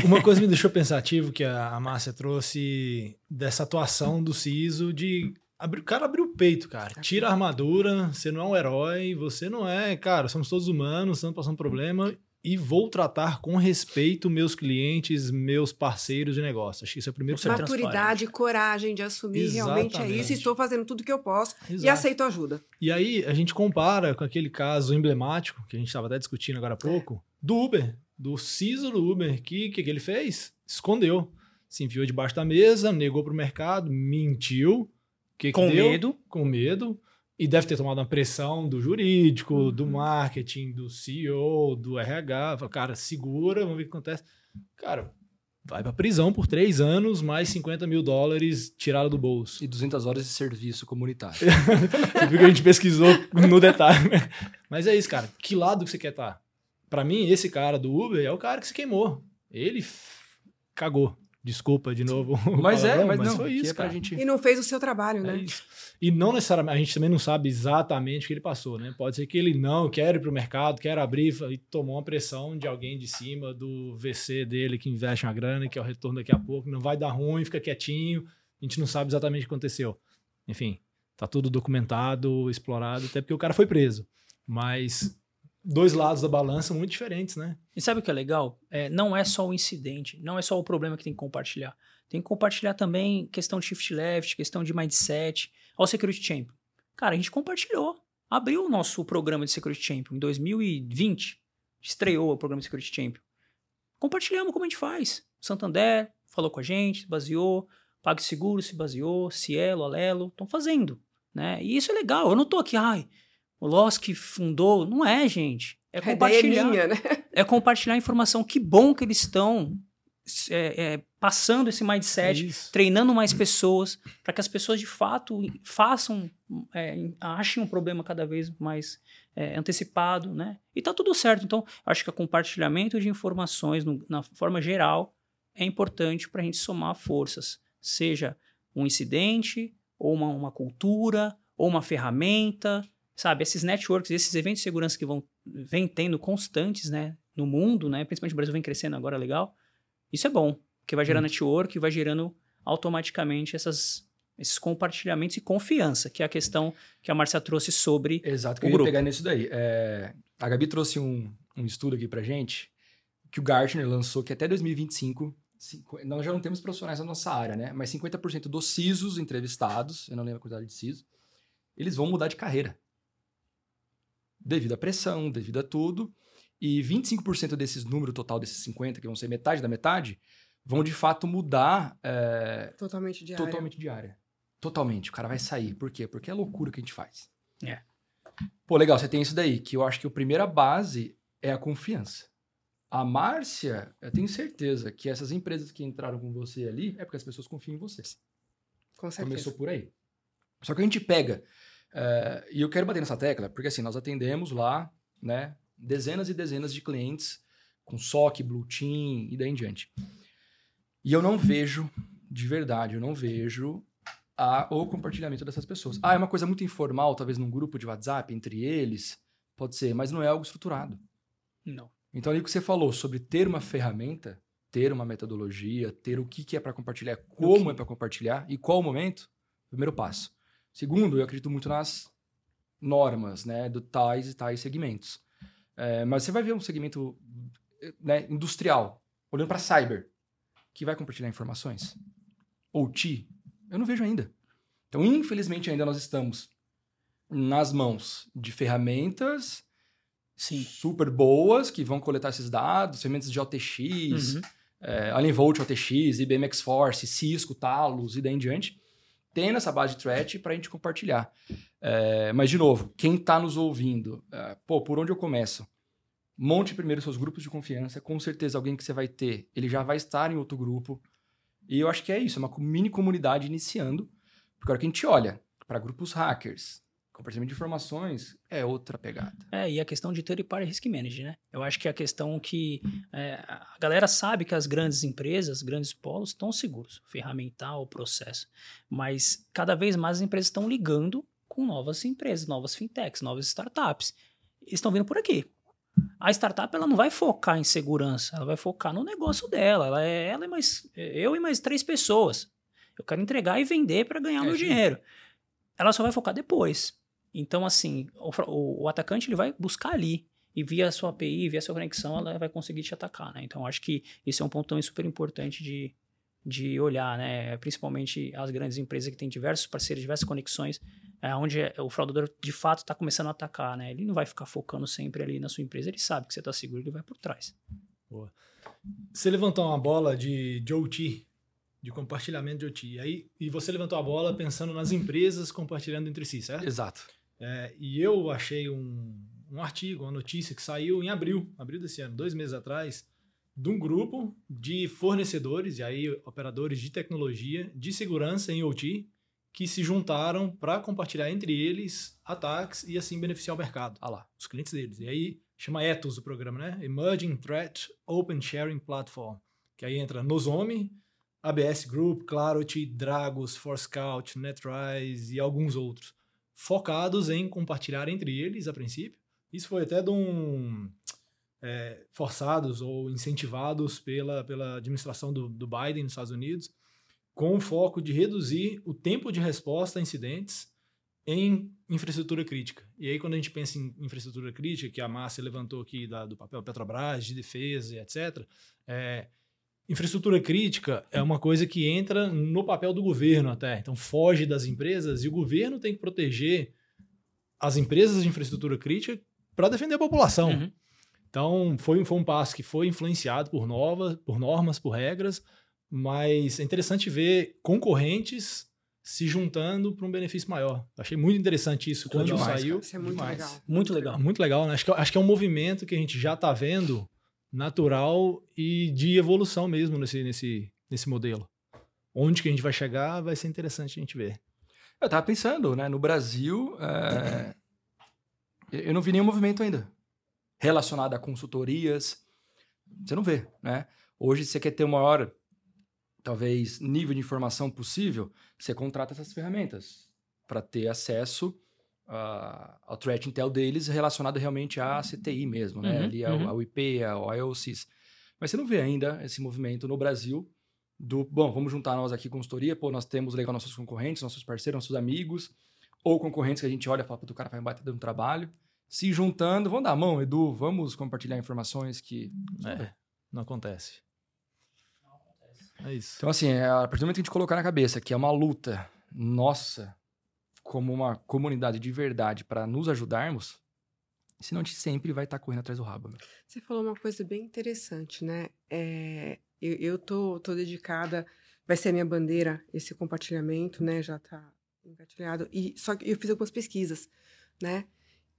Uma coisa me deixou pensativo que a, Márcia trouxe dessa atuação do CISO de abrir, o cara abriu o peito, cara. Tira a armadura, você não é um herói, você não é, cara, somos todos humanos, estamos passando problema e vou tratar com respeito meus clientes, meus parceiros de negócio. Acho que isso é o primeiro Maturidade, coragem de assumir Exatamente. realmente é isso. Estou fazendo tudo que eu posso Exato. e aceito ajuda. E aí a gente compara com aquele caso emblemático que a gente estava até discutindo agora há pouco, é. do Uber, do CISO do Uber. Que que, que ele fez? Escondeu. Se enfiou debaixo da mesa, negou para o mercado, mentiu. Que com deu? medo. Com medo. E deve ter tomado uma pressão do jurídico, uhum. do marketing, do CEO, do RH. Fala, cara, segura, vamos ver o que acontece. Cara, vai pra prisão por três anos, mais 50 mil dólares tirado do bolso. E 200 horas de serviço comunitário. viu que a gente pesquisou no detalhe. Né? Mas é isso, cara. Que lado que você quer estar? Tá? Para mim, esse cara do Uber é o cara que se queimou. Ele cagou. Desculpa de novo. Mas é, mas, mas não, foi isso, é cara. Gente... E não fez o seu trabalho, é né? E não necessariamente, a gente também não sabe exatamente o que ele passou, né? Pode ser que ele não quer ir para o mercado, quer abrir e tomou uma pressão de alguém de cima do VC dele que investe uma grana, que é o retorno daqui a pouco, não vai dar ruim, fica quietinho. A gente não sabe exatamente o que aconteceu. Enfim, tá tudo documentado, explorado, até porque o cara foi preso. Mas dois lados da balança muito diferentes, né? E sabe o que é legal? É, não é só o incidente, não é só o problema que tem que compartilhar. Tem que compartilhar também questão de shift left, questão de mindset. Olha o Security Champion. Cara, a gente compartilhou. Abriu o nosso programa de Security Champion em 2020. Estreou o programa de Security Champion. Compartilhamos como a gente faz. Santander falou com a gente, se baseou. PagSeguro se baseou. Cielo, Alelo, estão fazendo. Né? E isso é legal. Eu não tô aqui, ai, o Loss que fundou. Não é, gente. É compartilhar. É, minha, né? é compartilhar informação. Que bom que eles estão é, é, passando esse mindset, é treinando mais pessoas, para que as pessoas de fato façam, é, achem um problema cada vez mais é, antecipado, né? E tá tudo certo. Então, acho que o compartilhamento de informações, no, na forma geral, é importante para a gente somar forças, seja um incidente, ou uma, uma cultura, ou uma ferramenta, sabe? Esses networks, esses eventos de segurança que vão vem tendo constantes, né? No mundo, né? Principalmente o Brasil vem crescendo agora, legal. Isso é bom, porque vai gerando hum. network, vai gerando automaticamente essas, esses compartilhamentos e confiança, que é a questão que a Marcia trouxe sobre Exato, que o eu grupo. ia pegar nisso daí. É, a Gabi trouxe um, um estudo aqui pra gente, que o Gartner lançou que até 2025 nós já não temos profissionais na nossa área, né? Mas 50% dos CISOs entrevistados, eu não lembro a quantidade de CISO, eles vão mudar de carreira. Devido à pressão, devido a tudo. E 25% desses números total desses 50, que vão ser metade da metade, vão de fato mudar. É, totalmente de totalmente área. Totalmente. O cara vai sair. Por quê? Porque é loucura que a gente faz. É. Pô, legal, você tem isso daí, que eu acho que a primeira base é a confiança. A Márcia, eu tenho certeza que essas empresas que entraram com você ali é porque as pessoas confiam em você. Com certeza. Começou por aí. Só que a gente pega, uh, e eu quero bater nessa tecla, porque assim, nós atendemos lá, né, dezenas e dezenas de clientes com SOC, Blue Team e daí em diante. E eu não vejo, de verdade, eu não vejo a, o compartilhamento dessas pessoas. Ah, é uma coisa muito informal, talvez num grupo de WhatsApp entre eles, pode ser, mas não é algo estruturado. Não. Então, ali que você falou sobre ter uma ferramenta, ter uma metodologia, ter o que, que é para compartilhar, como é para compartilhar e qual o momento, primeiro passo. Segundo, eu acredito muito nas normas, né, do tais e tais segmentos. É, mas você vai ver um segmento né, industrial, olhando para cyber, que vai compartilhar informações. Ou TI, eu não vejo ainda. Então, infelizmente, ainda nós estamos nas mãos de ferramentas Sim. super boas que vão coletar esses dados, ferramentas de OTX, uhum. é, Alien Volt OTX, IBM X-Force, Cisco, Talos e daí em diante, tendo essa base de threat para a gente compartilhar. É, mas, de novo, quem está nos ouvindo, é, pô, por onde eu começo? Monte primeiro seus grupos de confiança. Com certeza, alguém que você vai ter, ele já vai estar em outro grupo. E eu acho que é isso, é uma mini comunidade iniciando. Porque a hora que a gente olha para grupos hackers, compartilhamento de informações, é outra pegada. É, e a questão de third party risk management, né? Eu acho que é a questão que é, a galera sabe que as grandes empresas, grandes polos, estão seguros, ferramental, processo. Mas cada vez mais as empresas estão ligando com novas empresas, novas fintechs, novas startups. Estão vindo por aqui. A startup ela não vai focar em segurança, ela vai focar no negócio dela. Ela é ela e mais eu e mais três pessoas. Eu quero entregar e vender para ganhar é, meu sim. dinheiro. Ela só vai focar depois. Então, assim, o, o, o, atacante ele vai buscar ali. E via a sua API, via a sua conexão, ela vai conseguir te atacar, né? Então, acho que esse é um ponto também super importante de, de olhar, né? Principalmente as grandes empresas que têm diversos parceiros, diversas conexões, é, onde o fraudador de fato está começando a atacar, né? Ele não vai ficar focando sempre ali na sua empresa, ele sabe que você está seguro, ele vai por trás. Boa. Você levantou uma bola de, de OT, de compartilhamento de OT, e, aí, e você levantou a bola pensando nas empresas compartilhando entre si, certo? Exato. É, e eu achei um, um artigo, uma notícia que saiu em abril, abril desse ano, dois meses atrás, de um grupo de fornecedores, e aí operadores de tecnologia, de segurança em OT, que se juntaram para compartilhar entre eles ataques e assim beneficiar o mercado. Ah lá. Os clientes deles. E aí chama Ethos o programa, né? Emerging Threat Open Sharing Platform. Que aí entra Nozomi, ABS Group, Clarity, Dragos, Forescout, Netrise e alguns outros. Focados em compartilhar entre eles, a princípio. Isso foi até de um. É, forçados ou incentivados pela, pela administração do, do Biden nos Estados Unidos com o foco de reduzir o tempo de resposta a incidentes em infraestrutura crítica. E aí, quando a gente pensa em infraestrutura crítica, que a Márcia levantou aqui da, do papel Petrobras, de defesa etc., é, infraestrutura crítica é uma coisa que entra no papel do governo até. Então, foge das empresas e o governo tem que proteger as empresas de infraestrutura crítica para defender a população. Uhum. Então, foi, foi um passo que foi influenciado por, novas, por normas, por regras, mas é interessante ver concorrentes se juntando para um benefício maior. Achei muito interessante isso quando demais, saiu. Isso é muito Demais. legal. Muito legal. Muito legal, né? Acho que, acho que é um movimento que a gente já está vendo natural e de evolução mesmo nesse, nesse, nesse modelo. Onde que a gente vai chegar vai ser interessante a gente ver. Eu tava pensando, né? No Brasil, é, eu não vi nenhum movimento ainda relacionado a consultorias. Você não vê, né? Hoje, você quer ter o maior, talvez, nível de informação possível, você contrata essas ferramentas para ter acesso ah, ao threat intel deles relacionado realmente à CTI mesmo, né? Uhum, Ali ao, uhum. ao IP, ao IOCs. Mas você não vê ainda esse movimento no Brasil do, bom, vamos juntar nós aqui consultoria, pô, nós temos legal nossos concorrentes, nossos parceiros, nossos amigos, ou concorrentes que a gente olha e fala, puta, o cara vai bater dando trabalho, se juntando, vamos dar a mão, Edu, vamos compartilhar informações que... É, não acontece. É isso. Então, assim, é, a partir do momento que a gente colocar na cabeça que é uma luta nossa, como uma comunidade de verdade, para nos ajudarmos, senão a gente sempre vai estar correndo atrás do rabo. meu. Você falou uma coisa bem interessante, né? É, eu, eu tô, tô dedicada, vai ser a minha bandeira esse compartilhamento, né? Já tá engatilhado. E só que eu fiz algumas pesquisas, né?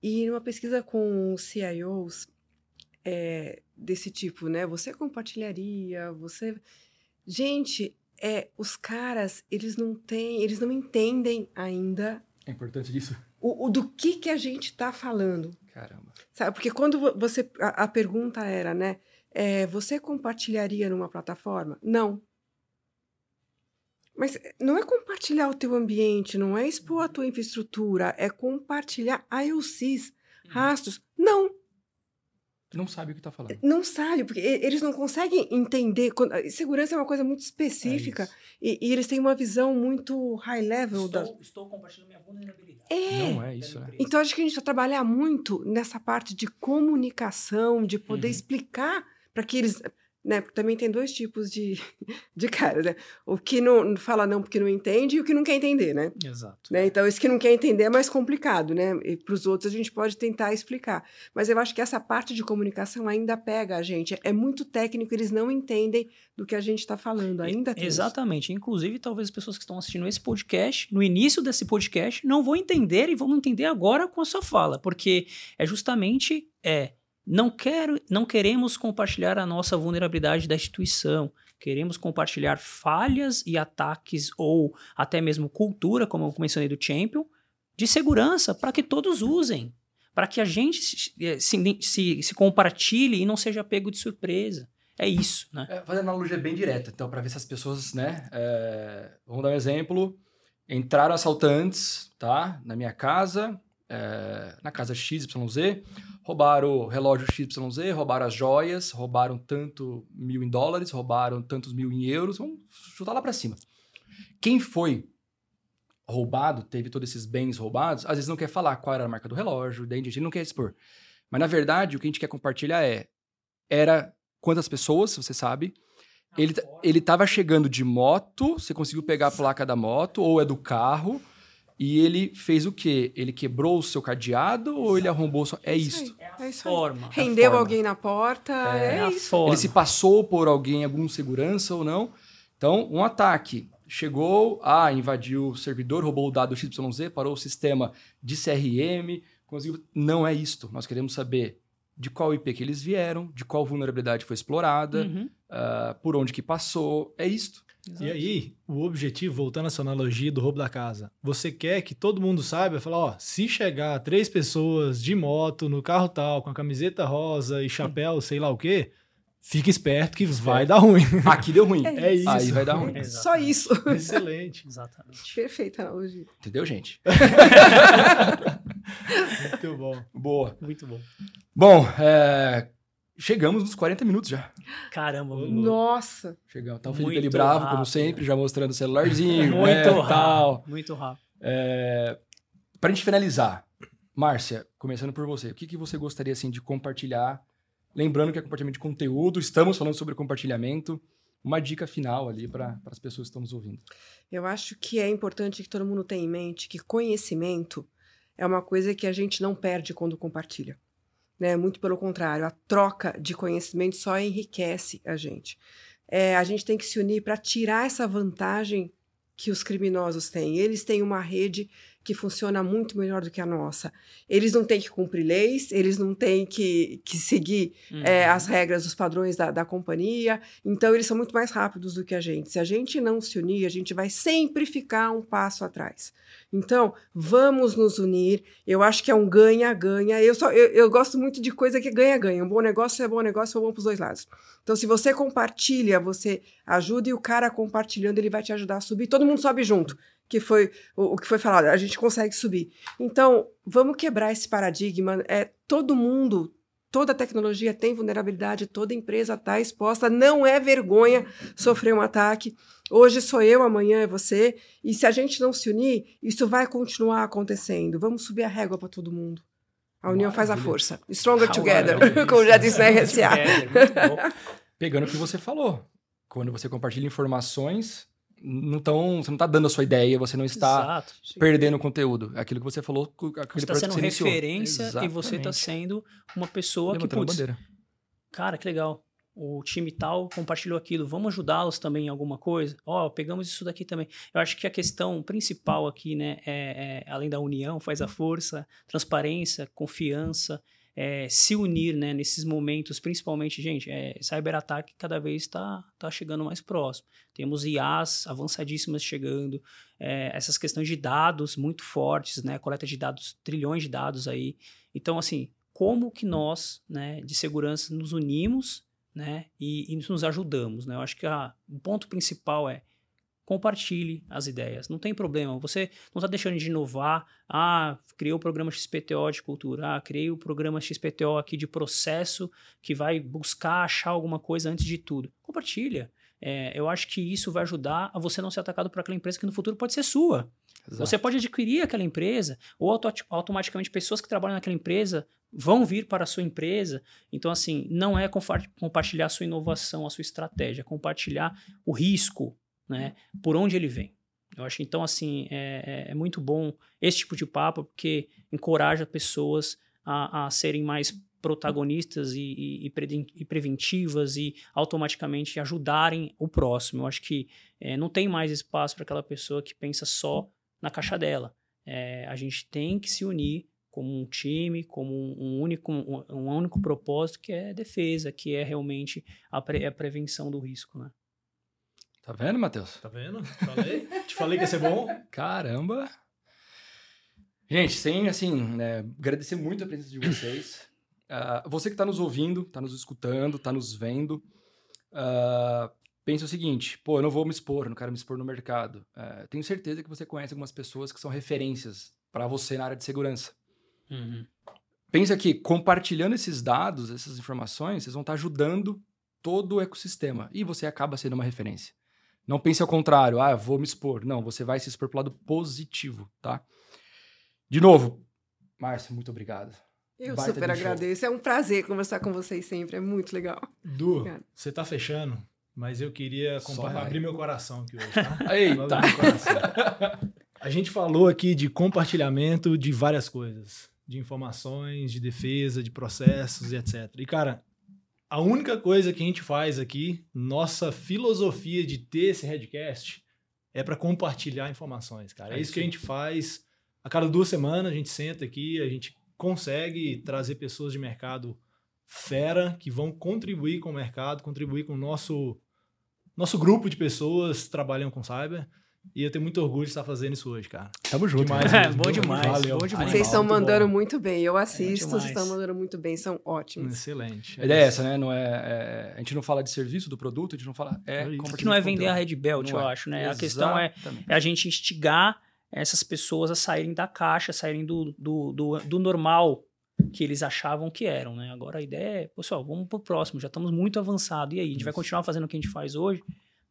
E numa pesquisa com CIOs é, desse tipo, né? Você compartilharia, você. Gente, é, os caras, eles não têm, eles não entendem ainda É importante disso? o, o do que que a gente está falando. Caramba. Sabe, porque quando vo- você. A, a pergunta era, né? é, você compartilharia numa plataforma? Não. Mas não é compartilhar o teu ambiente, não é expor a tua infraestrutura, é compartilhar IOCs, rastros. Não, Não sabe o que tá falando. não sabe, porque eles não conseguem entender. quando- segurança é uma coisa muito específica É e, e eles têm uma visão muito high level da. Estou, estou compartilhando minha vulnerabilidade. É. Não é isso, né? Então, acho que a gente vai trabalhar muito nessa parte de comunicação, de poder Uhum. explicar para que eles. Né, porque também tem dois tipos de, de cara, né? O que não fala não porque não entende e o que não quer entender, né? Exato. né? Então, esse que não quer entender é mais complicado, né? E para os outros a gente pode tentar explicar. Mas eu acho que essa parte de comunicação ainda pega a gente. É muito técnico, eles não entendem do que a gente está falando. Ainda tem isso. Exatamente. Inclusive, talvez as pessoas que estão assistindo esse podcast, no início desse podcast, não vão entender e vão entender agora com a sua fala, porque é justamente é não quero, não queremos compartilhar a nossa vulnerabilidade da instituição. Queremos compartilhar falhas e ataques ou até mesmo cultura, como eu mencionei do Champion, de segurança para que todos usem, para que a gente se, se, se, compartilhe e não seja pego de surpresa. É isso, né? É, fazendo analogia bem direta, então, para ver se as pessoas, né? é, vamos dar um exemplo. Entraram assaltantes, tá? Na minha casa, é, na casa XYZ, roubaram o relógio XYZ, roubaram as joias, roubaram tanto mil em dólares, roubaram tantos mil em euros, vamos chutar lá para cima. Quem foi roubado, teve todos esses bens roubados, às vezes não quer falar qual era a marca do relógio, daí a gente não quer expor. Mas na verdade, o que a gente quer compartilhar é era quantas pessoas, você sabe, ele, ele tava chegando de moto, você conseguiu pegar a placa da moto, ou é do carro, e ele fez o quê? Ele quebrou o seu cadeado ou ele arrombou o seu... É isso. É isso aí. Forma. Rendeu forma. alguém na porta, é, É a isso. forma. Ele se passou por alguém, algum segurança ou não. Então, um ataque. Chegou, ah, invadiu o servidor, roubou o dado XYZ, parou o sistema de CRM, conseguiu... Não é isto. Nós queremos saber de qual IP que eles vieram, de qual vulnerabilidade foi explorada, Uhum. ah, por onde que passou. É isto. E aí, o objetivo, voltando à sua analogia do roubo da casa, você quer que todo mundo saiba, falar, ó, se chegar três pessoas de moto no carro tal, com a camiseta rosa e chapéu, sei lá o quê, fica esperto que vai dar ruim. Aqui deu ruim. É É isso. Aí vai dar ruim. Exato. Só isso. Excelente. Exatamente. Perfeita analogia. Entendeu, gente? Muito bom. Boa. Muito bom. Bom, é, chegamos nos 40 minutos já. Caramba, muito Nossa. Chegamos. Tá o Felipe Muito ali bravo, como rápido. sempre, já mostrando o celularzinho, muito é, rápido. tal. Muito rápido. É, Para a gente finalizar, Márcia, começando por você, o que, que você gostaria assim de compartilhar? Lembrando que é compartilhamento de conteúdo, estamos falando sobre compartilhamento. Uma dica final ali para as pessoas que estão nos ouvindo. Eu acho que é importante que todo mundo tenha em mente que conhecimento é uma coisa que a gente não perde quando compartilha. Né? Muito pelo contrário, a troca de conhecimento só enriquece a gente. É, a gente tem que se unir para tirar essa vantagem que os criminosos têm. Eles têm uma rede que funciona muito melhor do que a nossa. Eles não têm que cumprir leis, eles não têm que, que seguir uhum. é, as regras, os padrões da, da companhia, então eles são muito mais rápidos do que a gente. Se a gente não se unir, a gente vai sempre ficar um passo atrás. Então, vamos nos unir. Eu acho que é um ganha-ganha. Eu, só, eu, eu gosto muito de coisa que ganha-ganha. Um bom negócio é bom negócio, é bom para os dois lados. Então, se você compartilha, você ajuda e o cara compartilhando, ele vai te ajudar a subir. Todo mundo sobe junto que foi o, o, que foi falado, a gente consegue subir. Então, vamos quebrar esse paradigma. É todo mundo, toda tecnologia tem vulnerabilidade, toda empresa está exposta. Não é vergonha sofrer um ataque. Hoje sou eu, amanhã é você. E se a gente não se unir, isso vai continuar acontecendo. Vamos subir a régua para todo mundo. A união faz a força. Stronger together, como já disse na RSA. Pegando o que você falou. Quando você compartilha informações, não tão, você não está dando a sua ideia, você não está Exato. perdendo conteúdo. É aquilo que você falou, você está sendo referência Exatamente. e você está sendo uma pessoa que, putz, bandeira. cara, que legal. O time tal compartilhou aquilo, vamos ajudá-los também em alguma coisa? Ó, oh, pegamos isso daqui também. Eu acho que a questão principal aqui, né, é, é além da união, faz a força, transparência, confiança, é, se unir né, nesses momentos, principalmente, gente, é, cyberataque cada vez está tá chegando mais próximo. Temos IAs avançadíssimas chegando, é, essas questões de dados muito fortes, né, coleta de dados, trilhões de dados aí. Então, assim, como que nós, né, de segurança, nos unimos né, e, e nos ajudamos? Né? Eu acho que a, o ponto principal é compartilhe as ideias. Não tem problema. Você não está deixando de inovar. Ah, criei o programa XPTO de cultura. Ah, criei o programa XPTO aqui de processo que vai buscar achar alguma coisa antes de tudo. Compartilha. É, eu acho que isso vai ajudar a você não ser atacado por aquela empresa que no futuro pode ser sua. Exato. Você pode adquirir aquela empresa ou auto automaticamente pessoas que trabalham naquela empresa vão vir para a sua empresa. Então, assim, não é compartilhar a sua inovação, a sua estratégia, é compartilhar o risco, né? Por onde ele vem. Eu acho então assim é, é, é muito bom esse tipo de papo porque encoraja pessoas a, a serem mais protagonistas e, e, e, preventivas e automaticamente ajudarem o próximo. Eu acho que é, não tem mais espaço para aquela pessoa que pensa só na caixa dela. É, a gente tem que se unir como um time, como um, único, um, um, único propósito que é defesa, que é realmente a, pre, a prevenção do risco. Né? Tá vendo, Matheus? Tá vendo? Falei. Te falei que ia ser bom. Caramba. Gente, sem, assim, né, agradecer muito a presença de vocês. Uh, você que está nos ouvindo, está nos escutando, está nos vendo, uh, pensa o seguinte, pô, eu não vou me expor, não quero me expor no mercado. Uh, tenho certeza que você conhece algumas pessoas que são referências para você na área de segurança. Uhum. Pensa que compartilhando esses dados, essas informações, vocês vão estar tá ajudando todo o ecossistema e você acaba sendo uma referência. Não pense ao contrário, ah, vou me expor. Não, você vai se expor pro lado positivo, tá? De novo, Márcia, muito obrigado. Eu Baita super agradeço. Show. É um prazer conversar com vocês sempre. É muito legal. Du, Obrigada. você tá fechando, mas eu queria abrir meu coração aqui hoje, tá? Eita! A gente falou aqui de compartilhamento de várias coisas. De informações, de defesa, de processos e etc. E, cara, a única coisa que a gente faz aqui, nossa filosofia de ter esse headcast, é para compartilhar informações, cara. É, é isso que a gente faz. A cada duas semanas a gente senta aqui, a gente consegue trazer pessoas de mercado fera que vão contribuir com o mercado, contribuir com o nosso nosso grupo de pessoas que trabalham com cyber. E eu tenho muito orgulho de estar fazendo isso hoje, cara. Tamo junto. Demais, é, bom demais. Valeu. Bom demais. Vocês estão mandando bom. muito bem. Eu assisto, vocês estão mandando muito bem. São ótimos. Excelente. A ideia é essa, né? Não é, é, a gente não fala de serviço do produto, a gente não fala. É, é que não é vender a Red Belt, não eu é. acho, né? Exatamente. A questão é, é a gente instigar essas pessoas a saírem da caixa, saírem do, do, do, do normal que eles achavam que eram, né? Agora a ideia é, pessoal, vamos pro próximo, já estamos muito avançados. E aí, a gente Isso. vai continuar fazendo o que a gente faz hoje?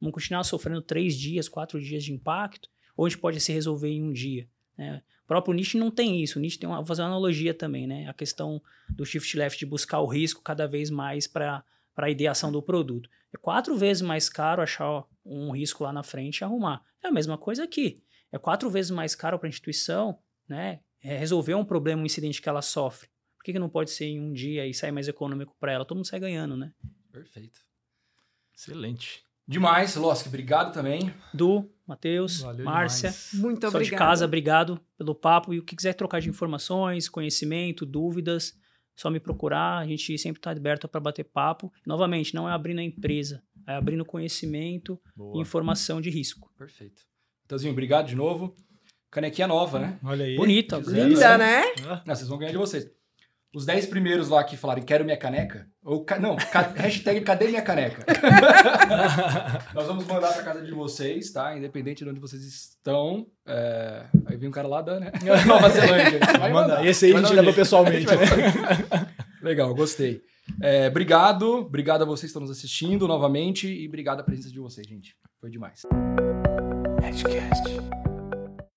Vamos continuar sofrendo três dias, quatro dias de impacto? ou a gente pode se resolver em um dia. Né? O próprio Nietzsche não tem isso. O Nietzsche tem uma, vou fazer uma analogia também, né? A questão do shift left de buscar o risco cada vez mais para a ideação do produto. É quatro vezes mais caro achar um risco lá na frente e arrumar. É a mesma coisa aqui. É quatro vezes mais caro para a instituição né, é resolver um problema, um incidente que ela sofre. Por que, que não pode ser em um dia e sair mais econômico para ela? Todo mundo sai ganhando, né? Perfeito. Excelente. Demais, Loski, obrigado também. Du, Matheus, Márcia. demais. Muito Só de obrigada. casa, obrigado pelo papo. E o que quiser trocar de informações, conhecimento, dúvidas, só me procurar. A gente sempre está aberto para bater papo. Novamente, não é abrindo a empresa, é abrindo conhecimento e Boa. informação de risco. Perfeito. Matheusinho, obrigado de novo. Canequinha nova, né? Olha aí. Bonita, Linda, né? Ah, Não, vocês vão ganhar de vocês. Os 10 primeiros lá que falarem quero minha caneca, ou ca- não, ca- hashtag cadê minha caneca? Nós vamos mandar pra casa de vocês, tá? Independente de onde vocês estão. É, Aí vem um cara lá da né? Nova Zelândia. Vai Manda. Esse aí a gente leva pessoalmente, A gente né? vai- Legal, gostei. É, obrigado, obrigado a vocês que estão nos assistindo novamente e obrigado a presença de vocês, gente. Foi demais. Edgecast.